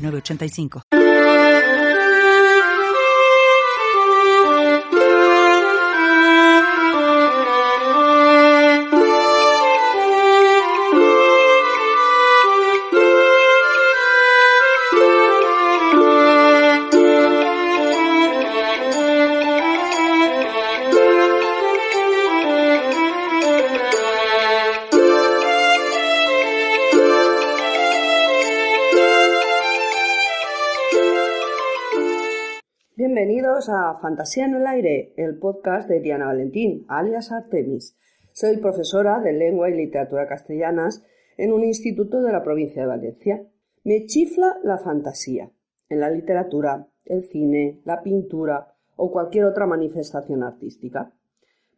nueve ochenta y cinco. 985. a Fantasía en el Aire, el podcast de Diana Valentín, alias Artemis. Soy profesora de Lengua y Literatura Castellanas en un instituto de la provincia de Valencia. Me chifla la fantasía en la literatura, el cine, la pintura o cualquier otra manifestación artística.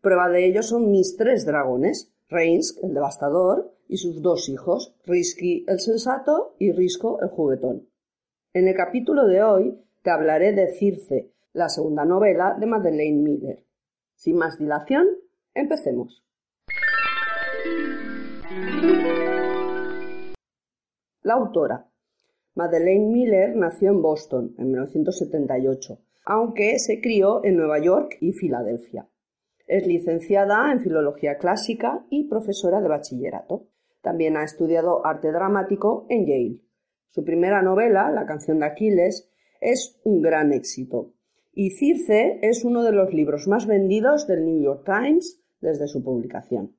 Prueba de ello son mis tres dragones, Reins, el devastador, y sus dos hijos, Risky, el sensato, y Risco, el juguetón. En el capítulo de hoy te hablaré de Circe, la segunda novela de Madeleine Miller. Sin más dilación, empecemos. La autora. Madeleine Miller nació en Boston en 1978, aunque se crió en Nueva York y Filadelfia. Es licenciada en Filología Clásica y profesora de bachillerato. También ha estudiado arte dramático en Yale. Su primera novela, La canción de Aquiles, es un gran éxito y Circe es uno de los libros más vendidos del New York Times desde su publicación.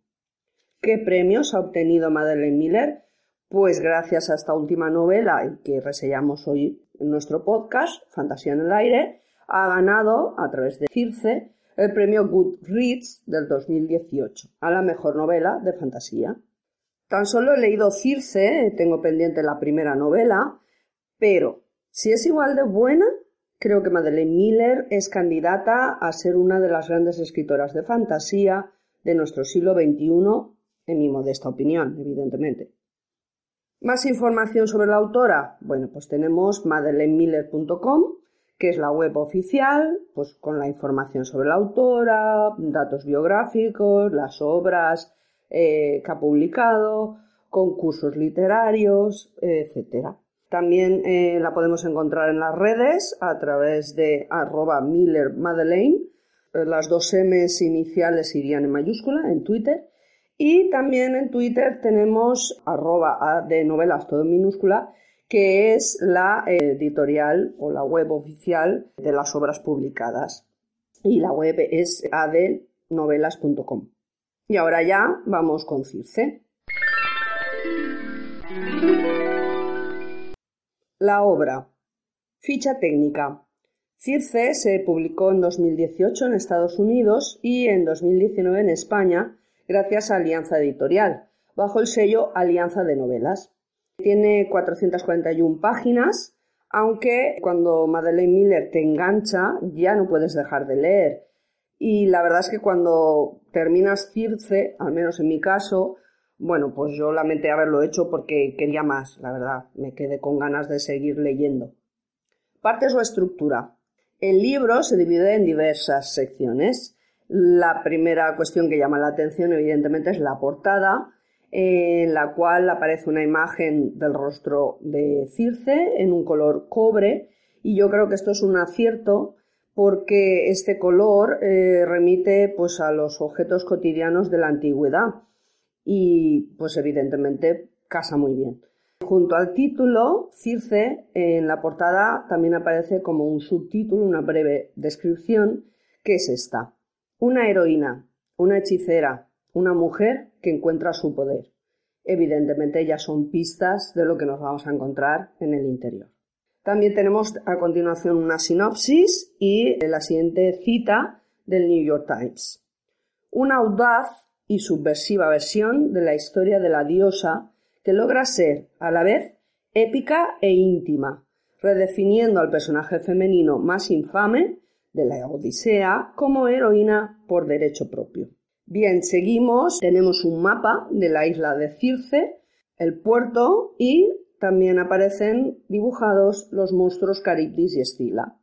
¿Qué premios ha obtenido Madeleine Miller? Pues gracias a esta última novela que reseñamos hoy en nuestro podcast, Fantasía en el Aire, ha ganado, a través de Circe, el premio Goodreads del 2018 a la mejor novela de fantasía. Tan solo he leído Circe, tengo pendiente la primera novela, pero si es igual de buena, Creo que Madeleine Miller es candidata a ser una de las grandes escritoras de fantasía de nuestro siglo XXI, en mi modesta opinión, evidentemente. Más información sobre la autora. Bueno, pues tenemos madeleinemiller.com, que es la web oficial, pues con la información sobre la autora, datos biográficos, las obras eh, que ha publicado, concursos literarios, etcétera. También eh, la podemos encontrar en las redes a través de arroba Miller Madeleine. Eh, las dos M's iniciales irían en mayúscula en Twitter. Y también en Twitter tenemos arroba de novelas todo en minúscula, que es la editorial o la web oficial de las obras publicadas. Y la web es adenovelas.com. Y ahora ya vamos con Circe. La obra. Ficha técnica. Circe se publicó en 2018 en Estados Unidos y en 2019 en España gracias a Alianza Editorial, bajo el sello Alianza de Novelas. Tiene 441 páginas, aunque cuando Madeleine Miller te engancha ya no puedes dejar de leer. Y la verdad es que cuando terminas Circe, al menos en mi caso, bueno, pues yo lamenté haberlo hecho porque quería más, la verdad. Me quedé con ganas de seguir leyendo. Partes o estructura. El libro se divide en diversas secciones. La primera cuestión que llama la atención, evidentemente, es la portada, en la cual aparece una imagen del rostro de Circe en un color cobre. Y yo creo que esto es un acierto porque este color eh, remite pues, a los objetos cotidianos de la antigüedad y pues evidentemente casa muy bien. Junto al título, Circe, en la portada también aparece como un subtítulo, una breve descripción, que es esta. Una heroína, una hechicera, una mujer que encuentra su poder. Evidentemente ya son pistas de lo que nos vamos a encontrar en el interior. También tenemos a continuación una sinopsis y la siguiente cita del New York Times. Una audaz y subversiva versión de la historia de la diosa que logra ser, a la vez, épica e íntima, redefiniendo al personaje femenino más infame de la Odisea como heroína por derecho propio. Bien, seguimos, tenemos un mapa de la isla de Circe, el puerto y también aparecen dibujados los monstruos Caribdis y Escila.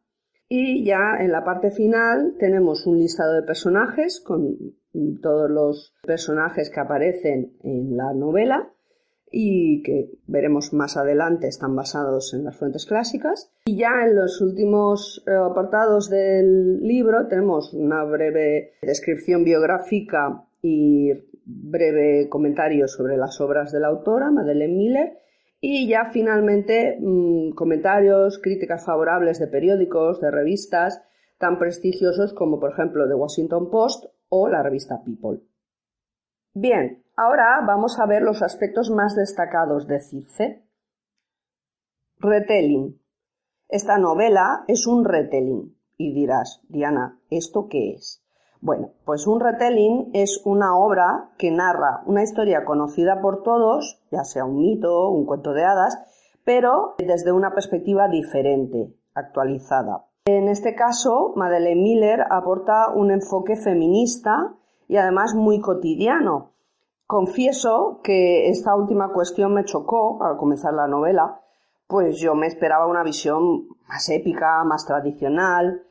Y ya en la parte final tenemos un listado de personajes con todos los personajes que aparecen en la novela y que veremos más adelante están basados en las fuentes clásicas. Y ya en los últimos eh, apartados del libro tenemos una breve descripción biográfica y breve comentario sobre las obras de la autora, Madeleine Miller, y ya finalmente mm, comentarios, críticas favorables de periódicos, de revistas tan prestigiosos como por ejemplo The Washington Post o la revista People. Bien, ahora vamos a ver los aspectos más destacados de Circe. Retelling. Esta novela es un retelling. Y dirás, Diana, ¿esto qué es? Bueno, pues un retelling es una obra que narra una historia conocida por todos, ya sea un mito, un cuento de hadas, pero desde una perspectiva diferente, actualizada. En este caso, Madeleine Miller aporta un enfoque feminista y además muy cotidiano. Confieso que esta última cuestión me chocó al comenzar la novela, pues yo me esperaba una visión más épica, más tradicional.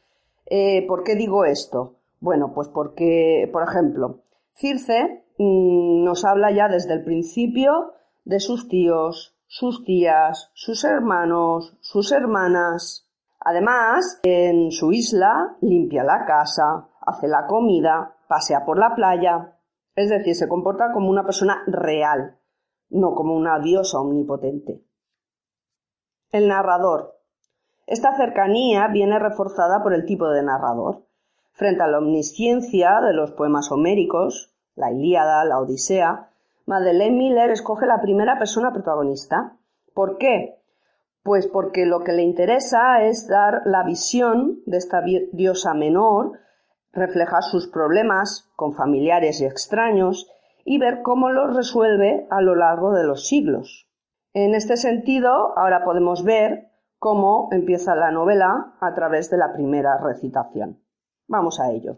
Eh, ¿Por qué digo esto? Bueno, pues porque, por ejemplo, Circe mm, nos habla ya desde el principio de sus tíos, sus tías, sus hermanos, sus hermanas. Además, en su isla limpia la casa, hace la comida, pasea por la playa. Es decir, se comporta como una persona real, no como una diosa omnipotente. El narrador. Esta cercanía viene reforzada por el tipo de narrador. Frente a la omnisciencia de los poemas homéricos, la Ilíada, la Odisea, Madeleine Miller escoge la primera persona protagonista. ¿Por qué? Pues porque lo que le interesa es dar la visión de esta diosa menor, reflejar sus problemas con familiares y extraños y ver cómo los resuelve a lo largo de los siglos. En este sentido, ahora podemos ver cómo empieza la novela a través de la primera recitación. Vamos a ello.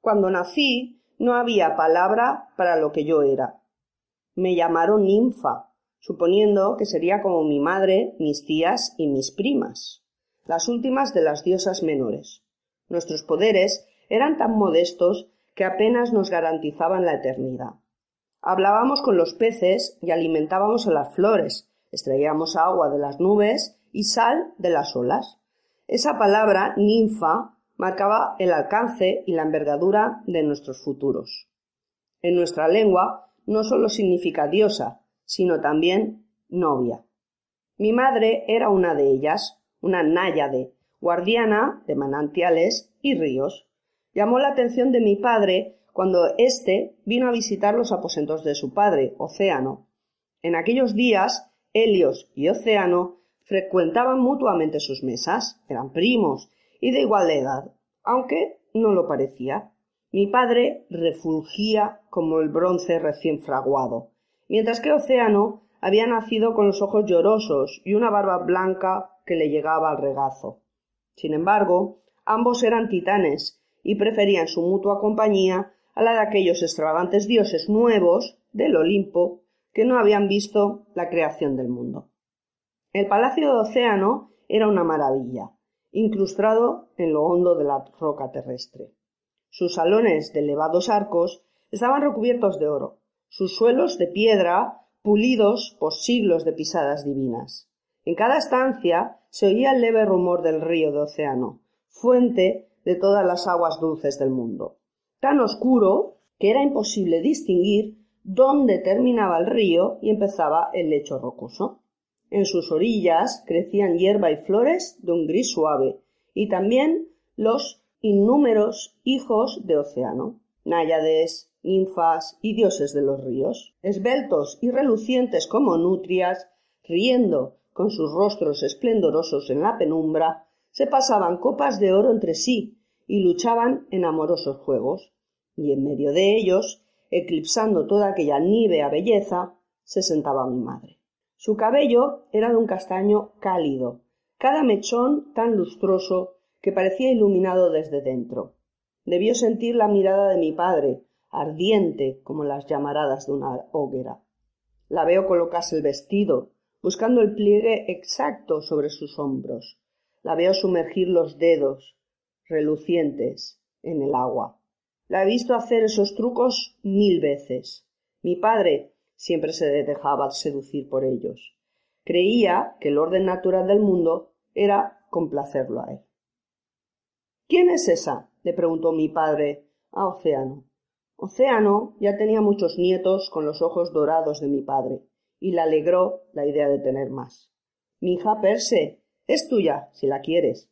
Cuando nací no había palabra para lo que yo era. Me llamaron ninfa, suponiendo que sería como mi madre, mis tías y mis primas, las últimas de las diosas menores. Nuestros poderes eran tan modestos que apenas nos garantizaban la eternidad. Hablábamos con los peces y alimentábamos a las flores, extraíamos agua de las nubes y sal de las olas. Esa palabra, ninfa, marcaba el alcance y la envergadura de nuestros futuros. En nuestra lengua no solo significa diosa, sino también novia. Mi madre era una de ellas, una náyade, guardiana de manantiales y ríos. Llamó la atención de mi padre cuando éste vino a visitar los aposentos de su padre, Océano. En aquellos días, Helios y Océano frecuentaban mutuamente sus mesas, eran primos y de igual edad, aunque no lo parecía. Mi padre refulgía como el bronce recién fraguado, mientras que Océano había nacido con los ojos llorosos y una barba blanca que le llegaba al regazo. Sin embargo, ambos eran titanes y preferían su mutua compañía a la de aquellos extravagantes dioses nuevos del Olimpo que no habían visto la creación del mundo. El palacio de Océano era una maravilla, incrustado en lo hondo de la roca terrestre. Sus salones de elevados arcos estaban recubiertos de oro, sus suelos de piedra pulidos por siglos de pisadas divinas. En cada estancia se oía el leve rumor del río de Océano, fuente de todas las aguas dulces del mundo, tan oscuro que era imposible distinguir dónde terminaba el río y empezaba el lecho rocoso. En sus orillas crecían hierba y flores de un gris suave, y también los innúmeros hijos de océano, náyades, ninfas y dioses de los ríos, esbeltos y relucientes como nutrias, riendo con sus rostros esplendorosos en la penumbra, se pasaban copas de oro entre sí y luchaban en amorosos juegos, y en medio de ellos, eclipsando toda aquella nívea belleza, se sentaba mi madre. Su cabello era de un castaño cálido, cada mechón tan lustroso que parecía iluminado desde dentro. Debió sentir la mirada de mi padre, ardiente como las llamaradas de una hoguera. La veo colocarse el vestido, buscando el pliegue exacto sobre sus hombros. La veo sumergir los dedos, relucientes, en el agua. La he visto hacer esos trucos mil veces. Mi padre siempre se dejaba seducir por ellos. Creía que el orden natural del mundo era complacerlo a él. ¿Quién es esa? le preguntó mi padre a Océano. Océano ya tenía muchos nietos con los ojos dorados de mi padre, y le alegró la idea de tener más. Mi hija Perse es tuya, si la quieres.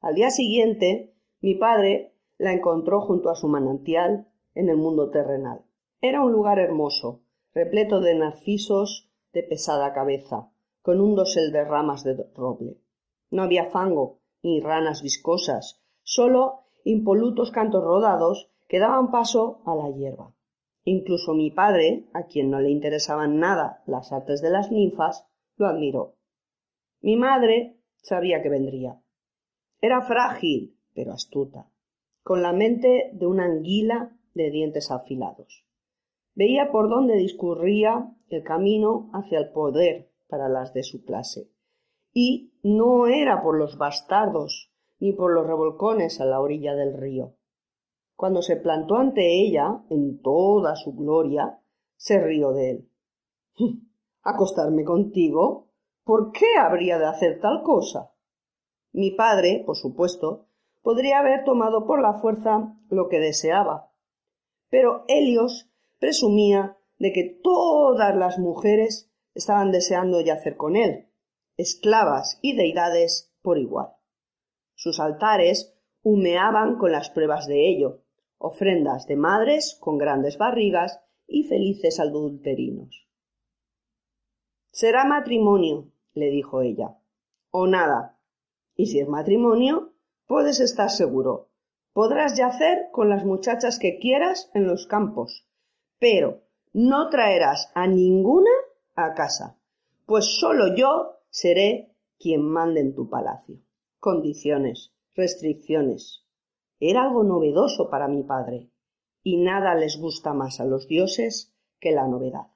Al día siguiente, mi padre la encontró junto a su manantial en el mundo terrenal. Era un lugar hermoso, repleto de narcisos de pesada cabeza, con un dosel de ramas de roble. No había fango, ni ranas viscosas, solo impolutos cantos rodados que daban paso a la hierba. Incluso mi padre, a quien no le interesaban nada las artes de las ninfas, lo admiró. Mi madre sabía que vendría. Era frágil, pero astuta, con la mente de una anguila de dientes afilados. Veía por dónde discurría el camino hacia el poder para las de su clase. Y no era por los bastardos ni por los revolcones a la orilla del río. Cuando se plantó ante ella, en toda su gloria, se rió de él. ¿Acostarme contigo? ¿Por qué habría de hacer tal cosa? Mi padre, por supuesto, podría haber tomado por la fuerza lo que deseaba. Pero Helios presumía de que todas las mujeres estaban deseando yacer con él, esclavas y deidades por igual. Sus altares humeaban con las pruebas de ello, ofrendas de madres con grandes barrigas y felices adulterinos. Será matrimonio, le dijo ella, o nada. Y si es matrimonio, puedes estar seguro. Podrás yacer con las muchachas que quieras en los campos, pero no traerás a ninguna a casa, pues solo yo seré quien mande en tu palacio. Condiciones, restricciones. Era algo novedoso para mi padre, y nada les gusta más a los dioses que la novedad.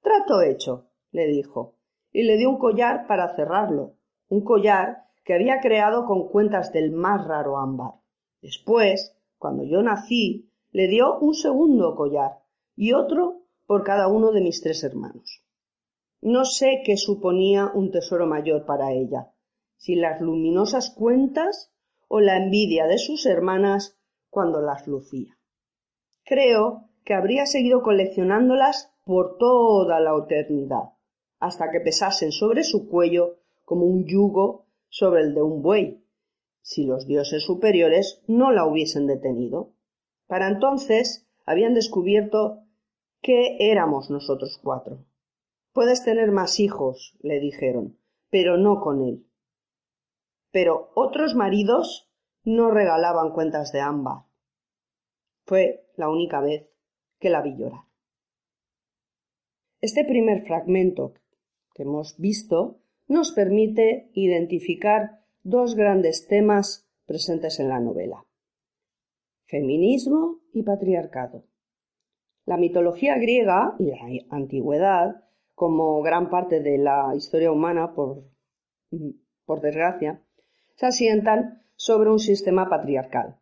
Trato hecho, le dijo, y le dio un collar para cerrarlo, un collar que había creado con cuentas del más raro ámbar. Después, cuando yo nací, le dio un segundo collar, y otro por cada uno de mis tres hermanos. No sé qué suponía un tesoro mayor para ella, si las luminosas cuentas o la envidia de sus hermanas cuando las lucía. Creo que habría seguido coleccionándolas por toda la eternidad, hasta que pesasen sobre su cuello como un yugo sobre el de un buey, si los dioses superiores no la hubiesen detenido. Para entonces habían descubierto ¿Qué éramos nosotros cuatro? Puedes tener más hijos, le dijeron, pero no con él. Pero otros maridos no regalaban cuentas de ámbar. Fue la única vez que la vi llorar. Este primer fragmento que hemos visto nos permite identificar dos grandes temas presentes en la novela. Feminismo y patriarcado. La mitología griega y la antigüedad, como gran parte de la historia humana, por, por desgracia, se asientan sobre un sistema patriarcal,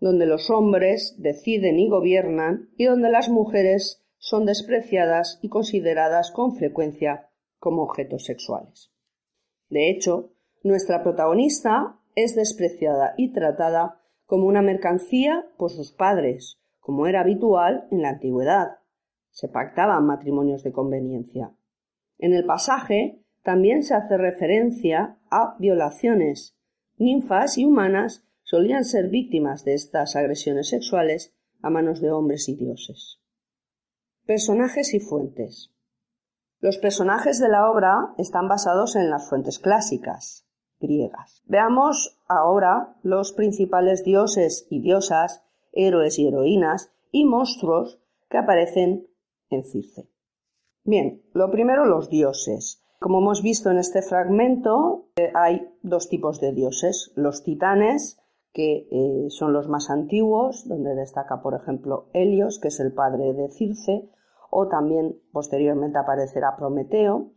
donde los hombres deciden y gobiernan y donde las mujeres son despreciadas y consideradas con frecuencia como objetos sexuales. De hecho, nuestra protagonista es despreciada y tratada como una mercancía por sus padres, como era habitual en la antigüedad. Se pactaban matrimonios de conveniencia. En el pasaje también se hace referencia a violaciones. Ninfas y humanas solían ser víctimas de estas agresiones sexuales a manos de hombres y dioses. Personajes y fuentes. Los personajes de la obra están basados en las fuentes clásicas griegas. Veamos ahora los principales dioses y diosas héroes y heroínas y monstruos que aparecen en Circe. Bien, lo primero los dioses. Como hemos visto en este fragmento, eh, hay dos tipos de dioses. Los titanes, que eh, son los más antiguos, donde destaca, por ejemplo, Helios, que es el padre de Circe, o también posteriormente aparecerá Prometeo.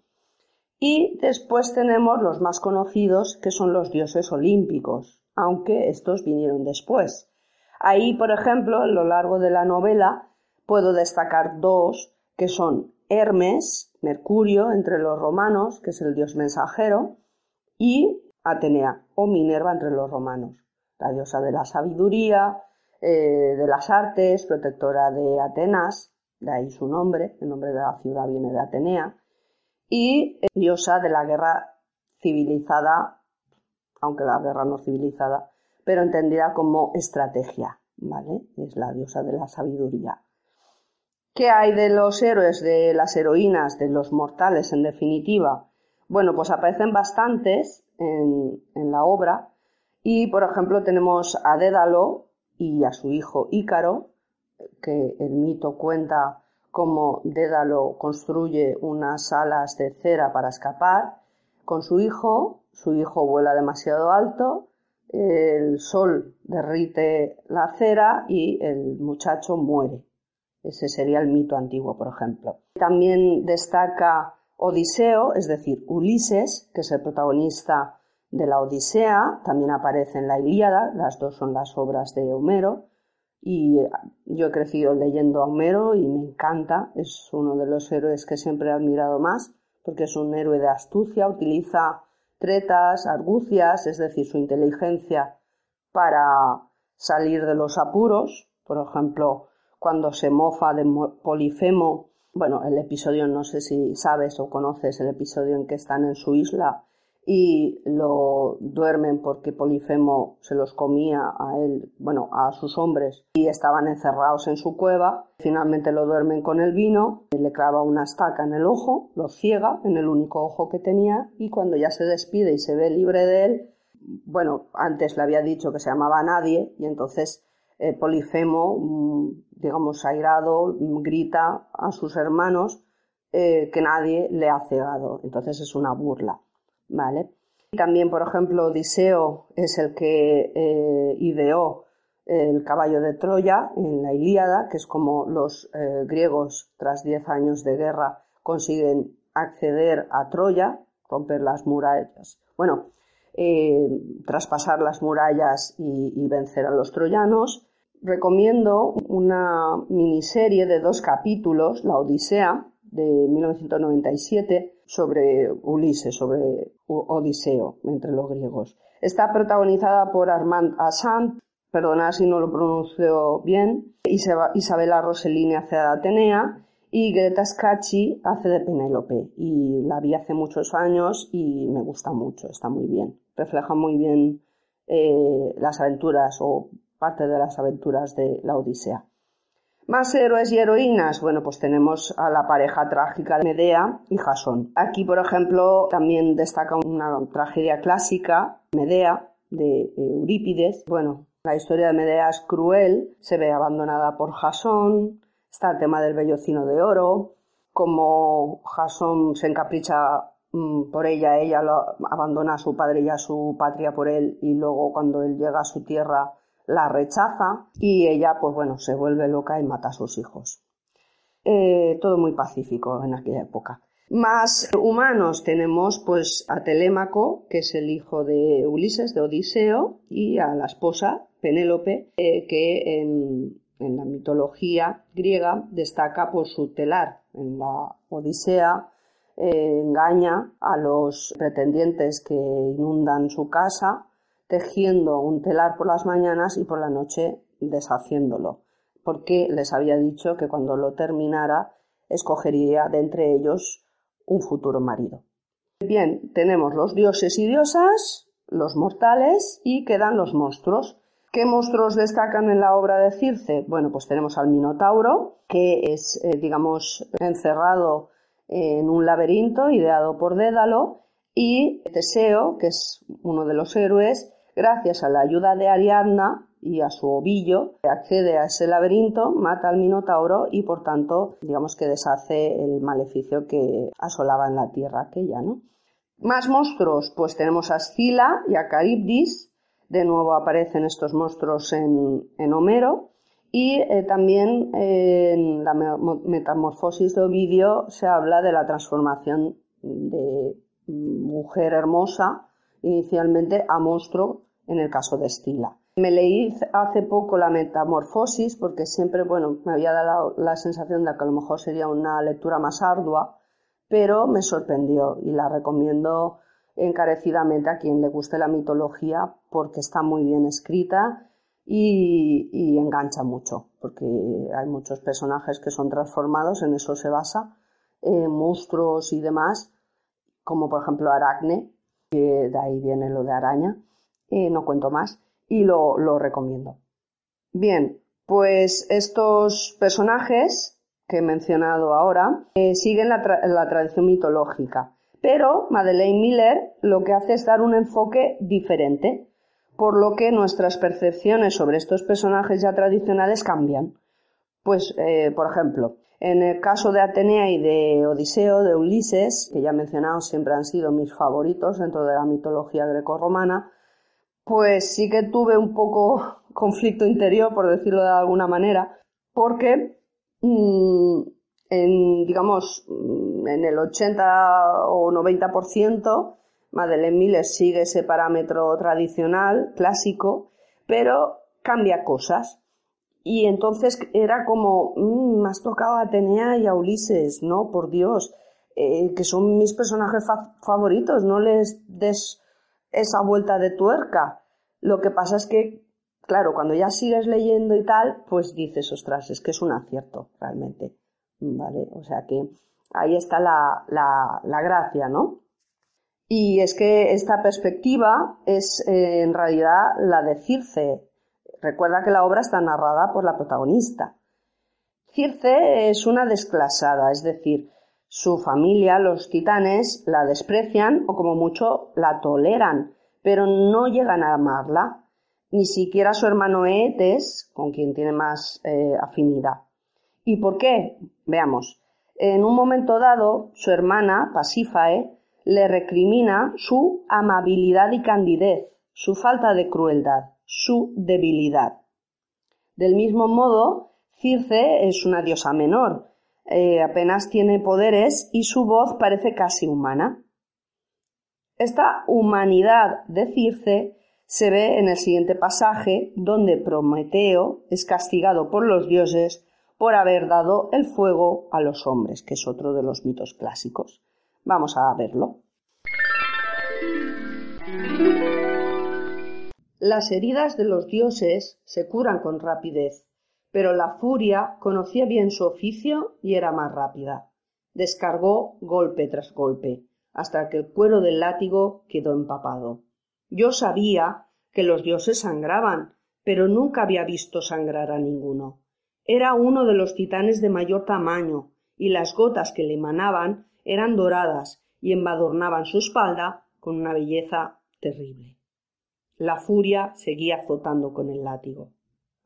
Y después tenemos los más conocidos, que son los dioses olímpicos, aunque estos vinieron después. Ahí, por ejemplo, a lo largo de la novela, puedo destacar dos, que son Hermes, Mercurio entre los romanos, que es el dios mensajero, y Atenea o Minerva entre los romanos, la diosa de la sabiduría, eh, de las artes, protectora de Atenas, de ahí su nombre, el nombre de la ciudad viene de Atenea, y diosa de la guerra civilizada, aunque la guerra no civilizada, pero entendida como estrategia, ¿vale? Es la diosa de la sabiduría. ¿Qué hay de los héroes, de las heroínas, de los mortales en definitiva? Bueno, pues aparecen bastantes en, en la obra y, por ejemplo, tenemos a Dédalo y a su hijo Ícaro, que el mito cuenta cómo Dédalo construye unas alas de cera para escapar con su hijo, su hijo vuela demasiado alto, el sol derrite la cera y el muchacho muere. Ese sería el mito antiguo, por ejemplo. También destaca Odiseo, es decir, Ulises, que es el protagonista de la Odisea, también aparece en la Ilíada, las dos son las obras de Homero, y yo he crecido leyendo a Homero y me encanta, es uno de los héroes que siempre he admirado más, porque es un héroe de astucia, utiliza tretas, argucias, es decir, su inteligencia para salir de los apuros, por ejemplo, cuando se mofa de Polifemo, bueno, el episodio, no sé si sabes o conoces el episodio en que están en su isla y lo duermen porque Polifemo se los comía a él, bueno, a sus hombres y estaban encerrados en su cueva. Finalmente lo duermen con el vino, le clava una estaca en el ojo, lo ciega en el único ojo que tenía y cuando ya se despide y se ve libre de él, bueno, antes le había dicho que se llamaba Nadie y entonces eh, Polifemo, mm, digamos, airado, grita a sus hermanos eh, que nadie le ha cegado. Entonces es una burla, También, por ejemplo, Odiseo es el que eh, ideó el caballo de Troya en la Ilíada, que es como los griegos, tras diez años de guerra, consiguen acceder a Troya, romper las murallas. Bueno, traspasar las murallas y, vencer a los troyanos recomiendo una miniserie de dos capítulos, La Odisea, de 1997, sobre Ulises, sobre Odiseo entre los griegos. Está protagonizada por Armand Assant, perdonad si no lo pronuncio bien, Isabela Rossellini hace de Atenea y Greta Scacchi hace de Penélope. Y la vi hace muchos años y me gusta mucho, está muy bien. Refleja muy bien eh, las aventuras o parte de las aventuras de la Odisea. Más héroes y heroínas, bueno, pues tenemos a la pareja trágica de Medea y Jasón. Aquí, por ejemplo, también destaca una tragedia clásica, Medea, de Eurípides. Bueno, la historia de Medea es cruel, se ve abandonada por Jasón, está el tema del vellocino de oro, como Jasón se encapricha mm, por ella, ella lo abandona a su padre y a su patria por él, y luego cuando él llega a su tierra la rechaza y ella, pues bueno, se vuelve loca y mata a sus hijos. Eh, todo muy pacífico en aquella época. Más humanos tenemos pues a Telémaco, que es el hijo de Ulises, de Odiseo, y a la esposa, Penélope, eh, que en, la mitología griega destaca por su telar. En la Odisea eh, engaña a los pretendientes que inundan su casa tejiendo un telar por las mañanas y por la noche deshaciéndolo, porque les había dicho que cuando lo terminara escogería de entre ellos un futuro marido. Bien, tenemos los dioses y diosas, los mortales y quedan los monstruos. ¿Qué monstruos destacan en la obra de Circe? Bueno, pues tenemos al Minotauro, que es, eh, digamos, encerrado en un laberinto ideado por Dédalo, y Teseo, que es uno de los héroes, gracias a la ayuda de Ariadna, y a su ovillo, accede a ese laberinto, mata al Minotauro y por tanto, digamos que deshace el maleficio que asolaba en la tierra aquella, ¿no? Más monstruos, pues tenemos a Scylla y a Charybdis, de nuevo aparecen estos monstruos en, Homero, y eh, también en la metamorfosis de Ovidio se habla de la transformación de mujer hermosa inicialmente a monstruo en el caso de Estila. Me leí hace poco la Metamorfosis porque siempre, bueno, me había dado la sensación de que a lo mejor sería una lectura más ardua, pero me sorprendió y la recomiendo encarecidamente a quien le guste la mitología porque está muy bien escrita y, engancha mucho, porque hay muchos personajes que son transformados, en eso se basa, eh, monstruos y demás, como por ejemplo Aracne, que de ahí viene lo de araña, no cuento más, y lo, recomiendo. Bien, pues estos personajes que he mencionado ahora eh, siguen la, tradición mitológica, pero Madeleine Miller lo que hace es dar un enfoque diferente, por lo que nuestras percepciones sobre estos personajes ya tradicionales cambian. Pues, eh, por ejemplo, en el caso de Atenea y de Odiseo, de Ulises, que ya he mencionado siempre han sido mis favoritos dentro de la mitología grecorromana, pues sí que tuve un poco conflicto interior, por decirlo de alguna manera, porque mm, en, digamos, mm, en el 80 o 90%, Madeleine Miller sigue ese parámetro tradicional, clásico, pero cambia cosas. Y entonces era como, mm, me has tocado a Atenea y a Ulises, no, por Dios, eh, que son mis personajes favoritos, no les des esa vuelta de tuerca. Lo que pasa es que, claro, cuando ya sigues leyendo y tal, pues dices, ostras, es que es un acierto, realmente. ¿Vale? O sea que ahí está la, la, la gracia, ¿no? Y es que esta perspectiva es eh, en realidad la de Circe, Recuerda que la obra está narrada por la protagonista. Circe es una desclasada, es decir, su familia, los titanes, la desprecian o como mucho la toleran, pero no llegan a amarla, ni siquiera su hermano Eetes, con quien tiene más eh, afinidad. ¿Y por qué? Veamos. En un momento dado, su hermana, Pasífae, le recrimina su amabilidad y candidez, su falta de crueldad su debilidad. Del mismo modo, Circe es una diosa menor, eh, apenas tiene poderes y su voz parece casi humana. Esta humanidad de Circe se ve en el siguiente pasaje donde Prometeo es castigado por los dioses por haber dado el fuego a los hombres, que es otro de los mitos clásicos. Vamos a verlo. Las heridas de los dioses se curan con rapidez, pero la furia conocía bien su oficio y era más rápida. Descargó golpe tras golpe, hasta que el cuero del látigo quedó empapado. Yo sabía que los dioses sangraban, pero nunca había visto sangrar a ninguno. Era uno de los titanes de mayor tamaño, y las gotas que le emanaban eran doradas y embadornaban su espalda con una belleza terrible. La furia seguía azotando con el látigo.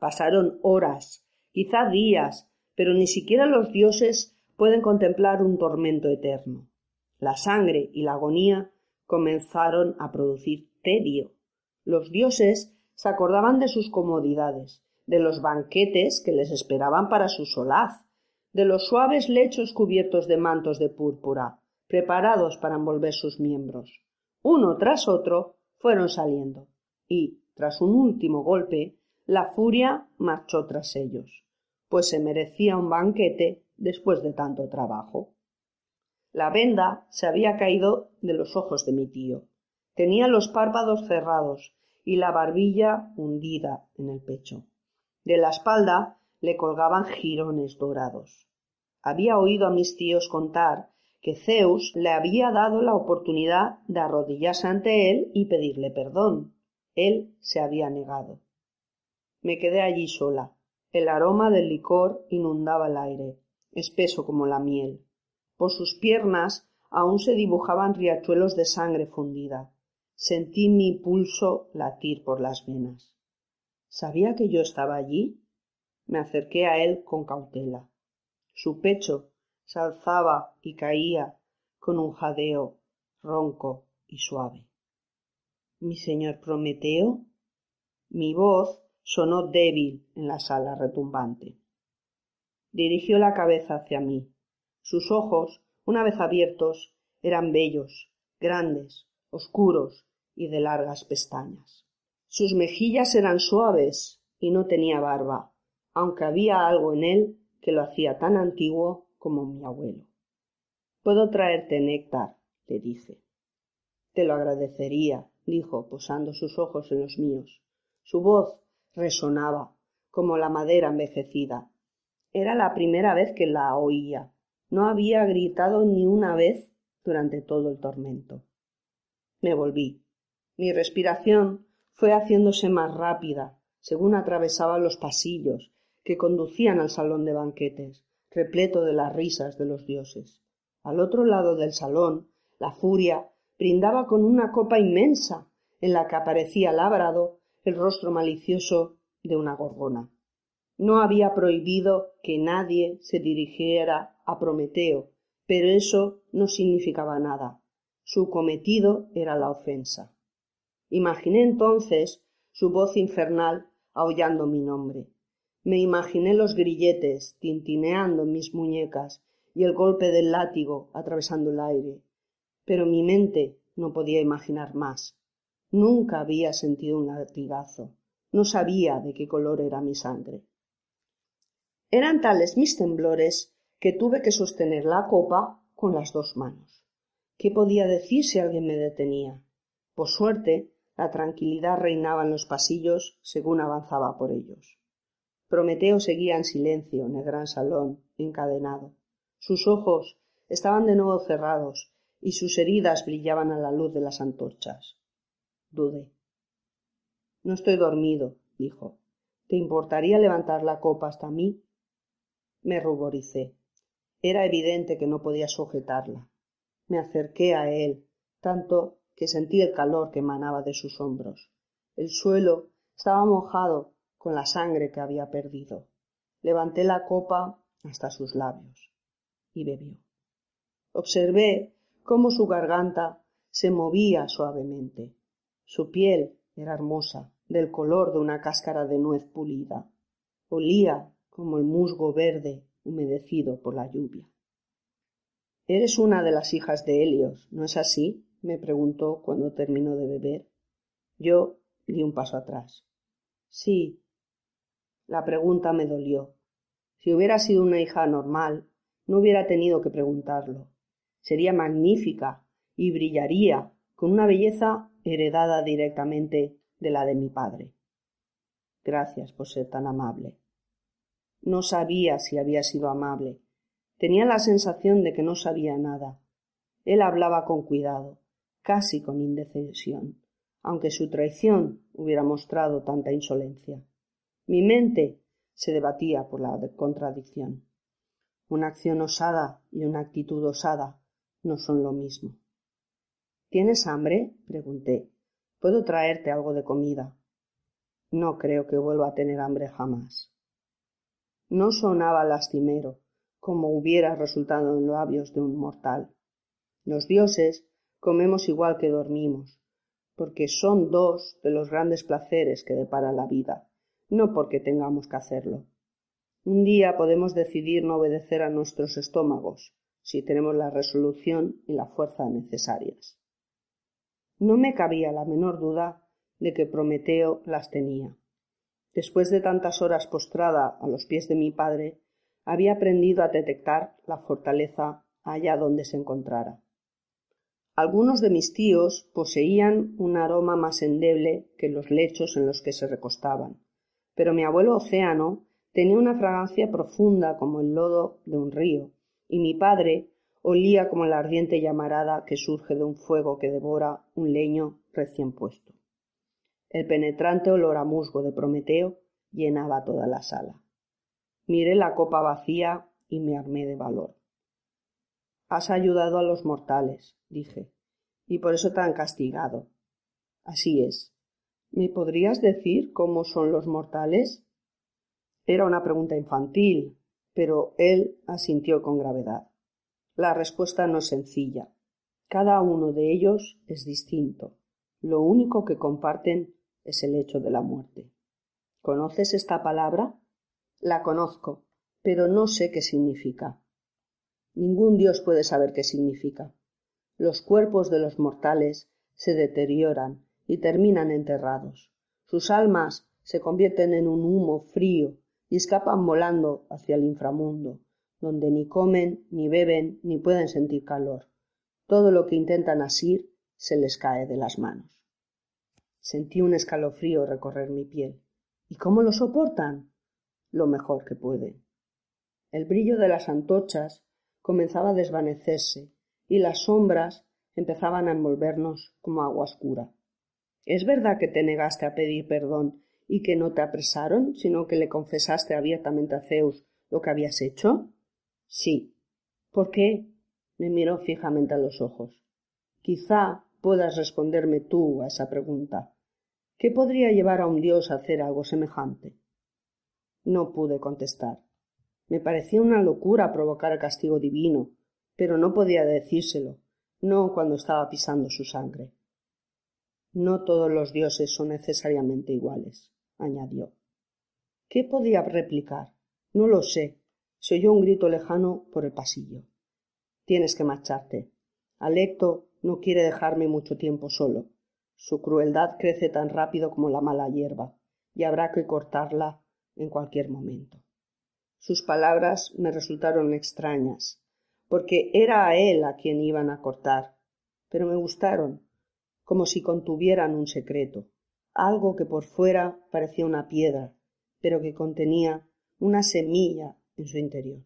Pasaron horas, quizá días, pero ni siquiera los dioses pueden contemplar un tormento eterno. La sangre y la agonía comenzaron a producir tedio. Los dioses se acordaban de sus comodidades, de los banquetes que les esperaban para su solaz, de los suaves lechos cubiertos de mantos de púrpura, preparados para envolver sus miembros. Uno tras otro fueron saliendo y, tras un último golpe, la furia marchó tras ellos, pues se merecía un banquete después de tanto trabajo. La venda se había caído de los ojos de mi tío. Tenía los párpados cerrados y la barbilla hundida en el pecho. De la espalda le colgaban jirones dorados. Había oído a mis tíos contar que Zeus le había dado la oportunidad de arrodillarse ante él y pedirle perdón, él se había negado. Me quedé allí sola. El aroma del licor inundaba el aire, espeso como la miel. Por sus piernas aún se dibujaban riachuelos de sangre fundida. Sentí mi pulso latir por las venas. ¿Sabía que yo estaba allí? Me acerqué a él con cautela. Su pecho se alzaba y caía con un jadeo ronco y suave. ¿Mi señor Prometeo? Mi voz sonó débil en la sala retumbante. Dirigió la cabeza hacia mí. Sus ojos, una vez abiertos, eran bellos, grandes, oscuros y de largas pestañas. Sus mejillas eran suaves y no tenía barba, aunque había algo en él que lo hacía tan antiguo como mi abuelo. Puedo traerte néctar, le dije. Te lo agradecería, dijo, posando sus ojos en los míos. Su voz resonaba como la madera envejecida. Era la primera vez que la oía. No había gritado ni una vez durante todo el tormento. Me volví. Mi respiración fue haciéndose más rápida según atravesaba los pasillos que conducían al salón de banquetes, repleto de las risas de los dioses. Al otro lado del salón, la furia brindaba con una copa inmensa en la que aparecía labrado el rostro malicioso de una gorgona. No había prohibido que nadie se dirigiera a Prometeo, pero eso no significaba nada. Su cometido era la ofensa. Imaginé entonces su voz infernal aullando mi nombre. Me imaginé los grilletes tintineando en mis muñecas y el golpe del látigo atravesando el aire. Pero mi mente no podía imaginar más. Nunca había sentido un latigazo. No sabía de qué color era mi sangre. Eran tales mis temblores que tuve que sostener la copa con las dos manos. ¿Qué podía decir si alguien me detenía? Por suerte, la tranquilidad reinaba en los pasillos según avanzaba por ellos. Prometeo seguía en silencio en el gran salón, encadenado. Sus ojos estaban de nuevo cerrados y sus heridas brillaban a la luz de las antorchas. Dudé. No estoy dormido, dijo. ¿Te importaría levantar la copa hasta mí? Me ruboricé. Era evidente que no podía sujetarla. Me acerqué a él, tanto que sentí el calor que emanaba de sus hombros. El suelo estaba mojado con la sangre que había perdido. Levanté la copa hasta sus labios y bebió. Observé cómo su garganta se movía suavemente. Su piel era hermosa, del color de una cáscara de nuez pulida. Olía como el musgo verde humedecido por la lluvia. Eres una de las hijas de Helios, ¿no es así? me preguntó cuando terminó de beber. Yo di un paso atrás. Sí. La pregunta me dolió. Si hubiera sido una hija normal, no hubiera tenido que preguntarlo. Sería magnífica y brillaría con una belleza heredada directamente de la de mi padre. Gracias por ser tan amable. No sabía si había sido amable. Tenía la sensación de que no sabía nada. Él hablaba con cuidado, casi con indecisión, aunque su traición hubiera mostrado tanta insolencia. Mi mente se debatía por la contradicción. Una acción osada y una actitud osada no son lo mismo. ¿Tienes hambre? pregunté. ¿Puedo traerte algo de comida? No creo que vuelva a tener hambre jamás. No sonaba lastimero, como hubiera resultado en labios de un mortal. Los dioses comemos igual que dormimos, porque son dos de los grandes placeres que depara la vida, no porque tengamos que hacerlo. Un día podemos decidir no obedecer a nuestros estómagos, si tenemos la resolución y la fuerza necesarias. No me cabía la menor duda de que Prometeo las tenía. Después de tantas horas postrada a los pies de mi padre, había aprendido a detectar la fortaleza allá donde se encontrara. Algunos de mis tíos poseían un aroma más endeble que los lechos en los que se recostaban, pero mi abuelo Océano tenía una fragancia profunda como el lodo de un río, y mi padre olía como la ardiente llamarada que surge de un fuego que devora un leño recién puesto. El penetrante olor a musgo de Prometeo llenaba toda la sala. Miré la copa vacía y me armé de valor. Has ayudado a los mortales, dije, y por eso te han castigado. Así es. ¿Me podrías decir cómo son los mortales? Era una pregunta infantil, pero él asintió con gravedad. La respuesta no es sencilla. Cada uno de ellos es distinto. Lo único que comparten es el hecho de la muerte. ¿Conoces esta palabra? La conozco, pero no sé qué significa. Ningún Dios puede saber qué significa. Los cuerpos de los mortales se deterioran y terminan enterrados. Sus almas se convierten en un humo frío y escapan volando hacia el inframundo, donde ni comen, ni beben, ni pueden sentir calor. Todo lo que intentan asir se les cae de las manos. Sentí un escalofrío recorrer mi piel. ¿Y cómo lo soportan? Lo mejor que pueden. El brillo de las antorchas comenzaba a desvanecerse y las sombras empezaban a envolvernos como agua oscura. ¿Es verdad que te negaste a pedir perdón y que no te apresaron, sino que le confesaste abiertamente a Zeus lo que habías hecho? Sí. ¿Por qué? me miró fijamente a los ojos. Quizá puedas responderme tú a esa pregunta. ¿Qué podría llevar a un dios a hacer algo semejante? No pude contestar. Me parecía una locura provocar castigo divino, pero no podía decírselo, no cuando estaba pisando su sangre. No todos los dioses son necesariamente iguales, añadió. ¿Qué podía replicar? No lo sé. Se oyó un grito lejano por el pasillo. Tienes que marcharte. Alecto no quiere dejarme mucho tiempo solo. Su crueldad crece tan rápido como la mala hierba, y habrá que cortarla en cualquier momento. Sus palabras me resultaron extrañas, porque era a él a quien iban a cortar, pero me gustaron, como si contuvieran un secreto, algo que por fuera parecía una piedra, pero que contenía una semilla en su interior.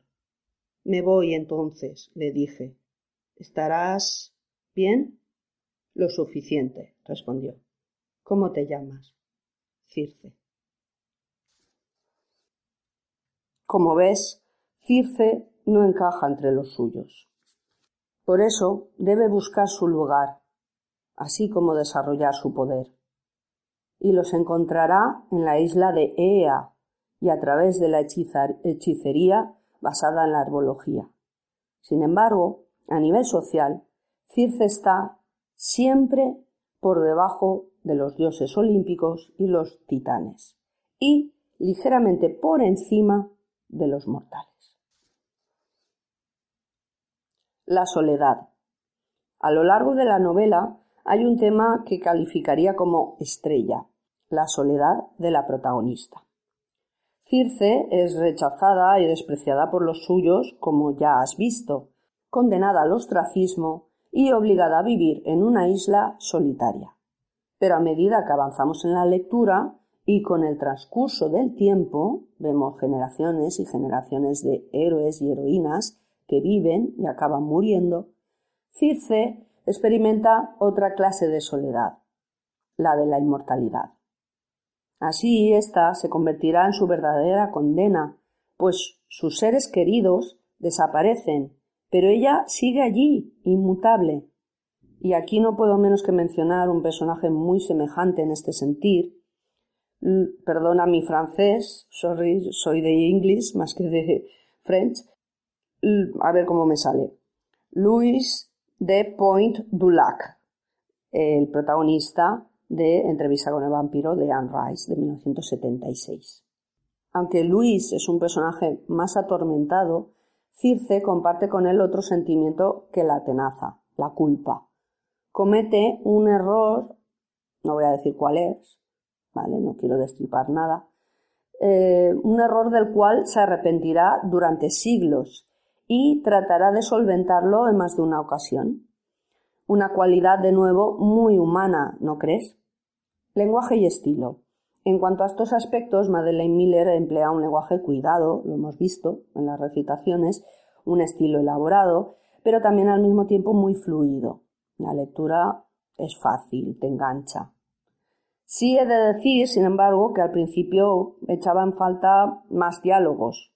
Me voy entonces, le dije. ¿Estarás bien? Lo suficiente, respondió. ¿Cómo te llamas? Circe. Como ves, Circe no encaja entre los suyos. Por eso debe buscar su lugar así como desarrollar su poder. Y los encontrará en la isla de Ea y a través de la hechicería basada en la herbología. Sin embargo, a nivel social, Circe está siempre por debajo de los dioses olímpicos y los titanes, y ligeramente por encima de los mortales. La soledad. A lo largo de la novela hay un tema que calificaría como estrella, la soledad de la protagonista. Circe es rechazada y despreciada por los suyos, como ya has visto, condenada al ostracismo y obligada a vivir en una isla solitaria. Pero a medida que avanzamos en la lectura y con el transcurso del tiempo, vemos generaciones y generaciones de héroes y heroínas que viven y acaban muriendo, Circe experimenta otra clase de soledad, la de la inmortalidad. Así ésta se convertirá en su verdadera condena, pues sus seres queridos desaparecen, pero ella sigue allí, inmutable. Y aquí no puedo menos que mencionar un personaje muy semejante en este sentir. Perdona mi francés, sorry, soy de inglés más que de French. A ver cómo me sale. Luis de Point du Lac, el protagonista de Entrevista con el vampiro de Anne Rice de 1976. Aunque Luis es un personaje más atormentado, Circe comparte con él otro sentimiento que la atenaza, la culpa. Comete un error, no voy a decir cuál es, ¿vale? No quiero destripar nada, eh, un error del cual se arrepentirá durante siglos y tratará de solventarlo en más de una ocasión. Una cualidad de nuevo muy humana, ¿no crees? Lenguaje y estilo. En cuanto a estos aspectos, Madeleine Miller emplea un lenguaje cuidado, lo hemos visto en las recitaciones, un estilo elaborado, pero también al mismo tiempo muy fluido. La lectura es fácil, te engancha. Sí he de decir, sin embargo, que al principio echaba en falta más diálogos,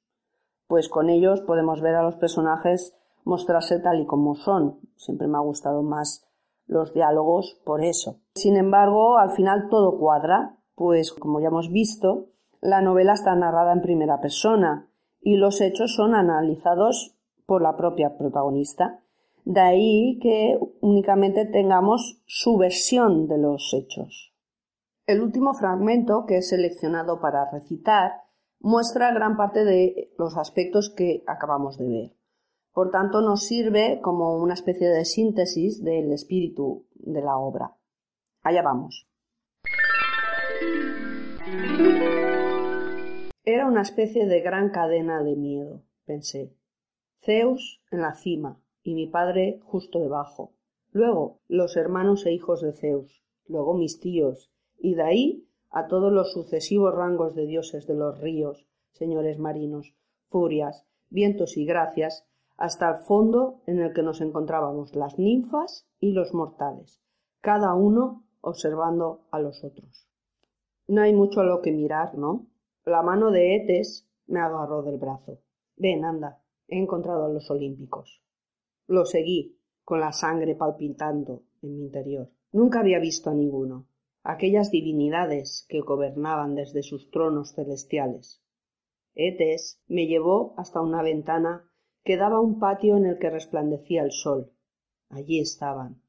pues con ellos podemos ver a los personajes mostrarse tal y como son. Siempre me ha gustado más los diálogos por eso. Sin embargo, al final todo cuadra, pues como ya hemos visto, la novela está narrada en primera persona y los hechos son analizados por la propia protagonista. De ahí que únicamente tengamos su versión de los hechos. El último fragmento que he seleccionado para recitar muestra gran parte de los aspectos que acabamos de ver. Por tanto, nos sirve como una especie de síntesis del espíritu de la obra. Allá vamos. Era una especie de gran cadena de miedo, pensé. Zeus en la cima y mi padre justo debajo. Luego los hermanos e hijos de Zeus, luego mis tíos, y de ahí a todos los sucesivos rangos de dioses de los ríos, señores marinos, furias, vientos y gracias, hasta el fondo en el que nos encontrábamos las ninfas y los mortales, cada uno observando a los otros. No hay mucho a lo que mirar, ¿no? La mano de Etes me agarró del brazo. Ven, anda, he encontrado a los olímpicos. Lo seguí, con la sangre palpitando en mi interior. Nunca había visto a ninguno. Aquellas divinidades que gobernaban desde sus tronos celestiales. Etes me llevó hasta una ventana que daba a un patio en el que resplandecía el sol. Allí estaban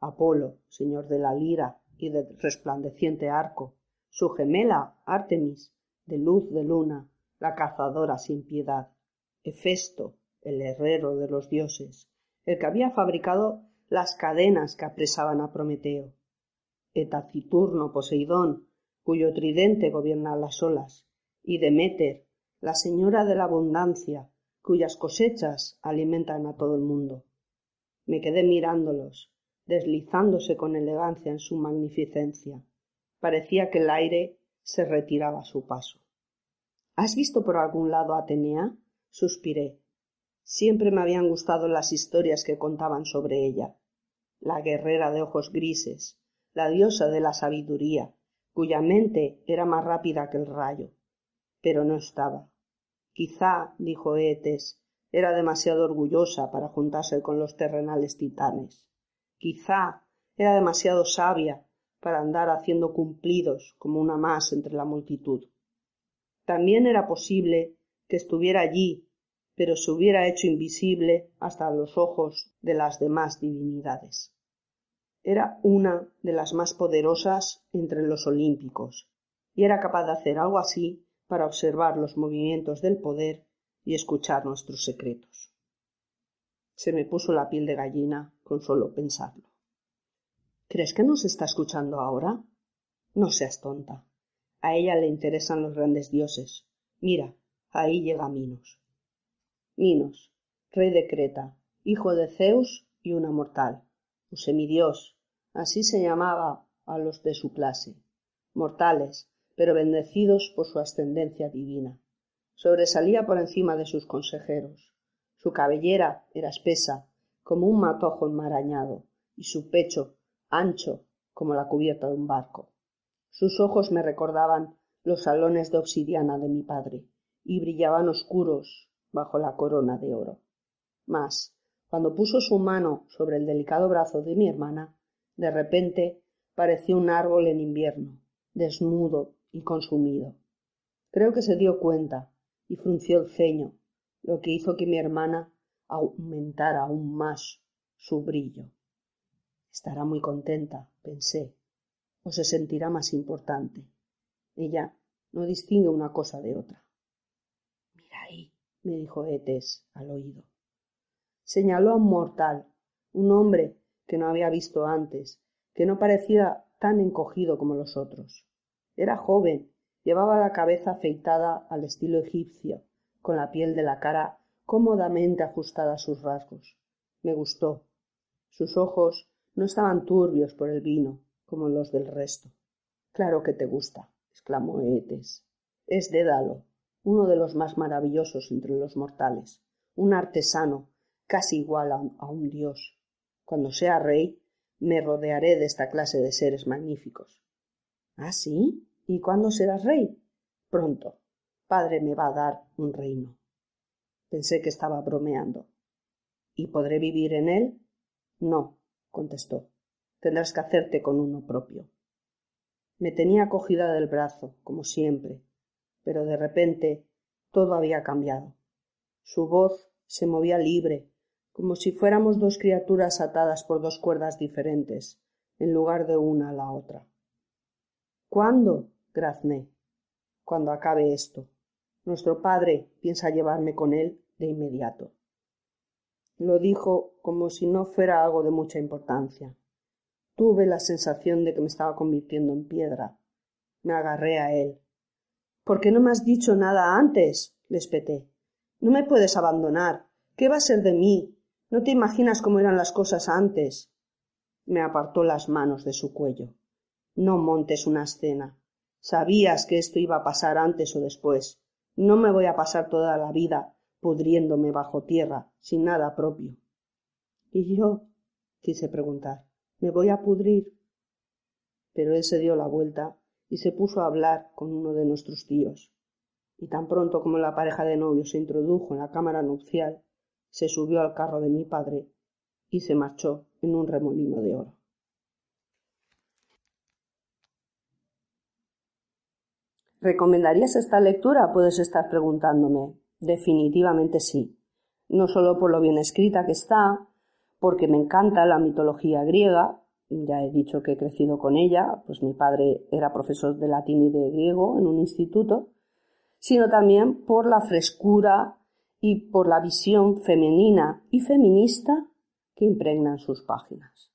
Apolo, señor de la lira y del resplandeciente arco, su gemela Artemis, de luz de luna, la cazadora sin piedad, Hefesto, el herrero de los dioses, el que había fabricado las cadenas que apresaban a Prometeo, Etaciturno Poseidón, cuyo tridente gobierna las olas, y Deméter, la señora de la abundancia, cuyas cosechas alimentan a todo el mundo. Me quedé mirándolos, deslizándose con elegancia en su magnificencia. Parecía que el aire se retiraba a su paso. ¿Has visto por algún lado a Atenea? suspiré. Siempre me habían gustado las historias que contaban sobre ella. La guerrera de ojos grises, la diosa de la sabiduría, cuya mente era más rápida que el rayo. Pero no estaba. Quizá, dijo Eetes, era demasiado orgullosa para juntarse con los terrenales titanes. Quizá era demasiado sabia para andar haciendo cumplidos como una más entre la multitud. También era posible que estuviera allí, pero se hubiera hecho invisible hasta los ojos de las demás divinidades. Era una de las más poderosas entre los olímpicos, y era capaz de hacer algo así para observar los movimientos del poder y escuchar nuestros secretos. Se me puso la piel de gallina con solo pensarlo. ¿Crees que nos está escuchando ahora? No seas tonta. A ella le interesan los grandes dioses. Mira, ahí llega Minos. Minos, rey de Creta, hijo de Zeus y una mortal, un semidios, así se llamaba a los de su clase, mortales, pero bendecidos por su ascendencia divina. Sobresalía por encima de sus consejeros. Su cabellera era espesa, como un matojo enmarañado, y su pecho ancho como la cubierta de un barco. Sus ojos me recordaban los salones de obsidiana de mi padre, y brillaban oscuros bajo la corona de oro. Mas, cuando puso su mano sobre el delicado brazo de mi hermana, de repente pareció un árbol en invierno, desnudo y consumido. Creo que se dio cuenta y frunció el ceño, lo que hizo que mi hermana aumentara aún más su brillo. Estará muy contenta, pensé, o se sentirá más importante. Ella no distingue una cosa de otra. Mira ahí, me dijo Etes al oído. Señaló a un mortal, un hombre que no había visto antes, que no parecía tan encogido como los otros. Era joven, llevaba la cabeza afeitada al estilo egipcio, con la piel de la cara cómodamente ajustada a sus rasgos. Me gustó. Sus ojos no estaban turbios por el vino, como los del resto. Claro que te gusta, exclamó Eetes. Es Dédalo, uno de los más maravillosos entre los mortales, un artesano, casi igual a un dios. Cuando sea rey, me rodearé de esta clase de seres magníficos. ¿Ah, sí? ¿Y cuándo serás rey? Pronto. Padre me va a dar un reino. Pensé que estaba bromeando. ¿Y podré vivir en él? No, contestó. tendrás que hacerte con uno propio. Me tenía cogida del brazo, como siempre, pero de repente todo había cambiado. Su voz se movía libre, como si fuéramos dos criaturas atadas por dos cuerdas diferentes, en lugar de una a la otra. ¿Cuándo? grazné. Cuando acabe esto. Nuestro padre piensa llevarme con él de inmediato. Lo dijo como si no fuera algo de mucha importancia. Tuve la sensación de que me estaba convirtiendo en piedra. Me agarré a él. ¿Por qué no me has dicho nada antes? le espeté. No me puedes abandonar. ¿Qué va a ser de mí? No te imaginas cómo eran las cosas antes. Me apartó las manos de su cuello. No montes una escena. Sabías que esto iba a pasar antes o después. No me voy a pasar toda la vida pudriéndome bajo tierra, sin nada propio. ¿Y yo? quise preguntar. ¿Me voy a pudrir? Pero él se dio la vuelta y se puso a hablar con uno de nuestros tíos. Y tan pronto como la pareja de novios se introdujo en la cámara nupcial, se subió al carro de mi padre y se marchó en un remolino de oro. ¿Recomendarías esta lectura? Puedes estar preguntándome. Definitivamente sí. No solo por lo bien escrita que está, porque me encanta la mitología griega, ya he dicho que he crecido con ella, pues mi padre era profesor de latín y de griego en un instituto, sino también por la frescura y por la visión femenina y feminista que impregnan sus páginas.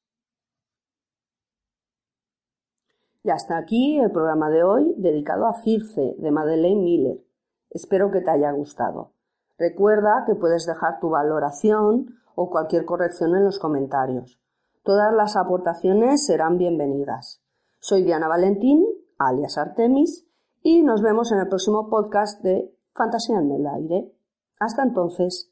Y hasta aquí el programa de hoy dedicado a Circe de Madeleine Miller. Espero que te haya gustado. Recuerda que puedes dejar tu valoración o cualquier corrección en los comentarios. Todas las aportaciones serán bienvenidas. Soy Diana Valentín, alias Artemis, y nos vemos en el próximo podcast de Fantasía en el Aire. Hasta entonces.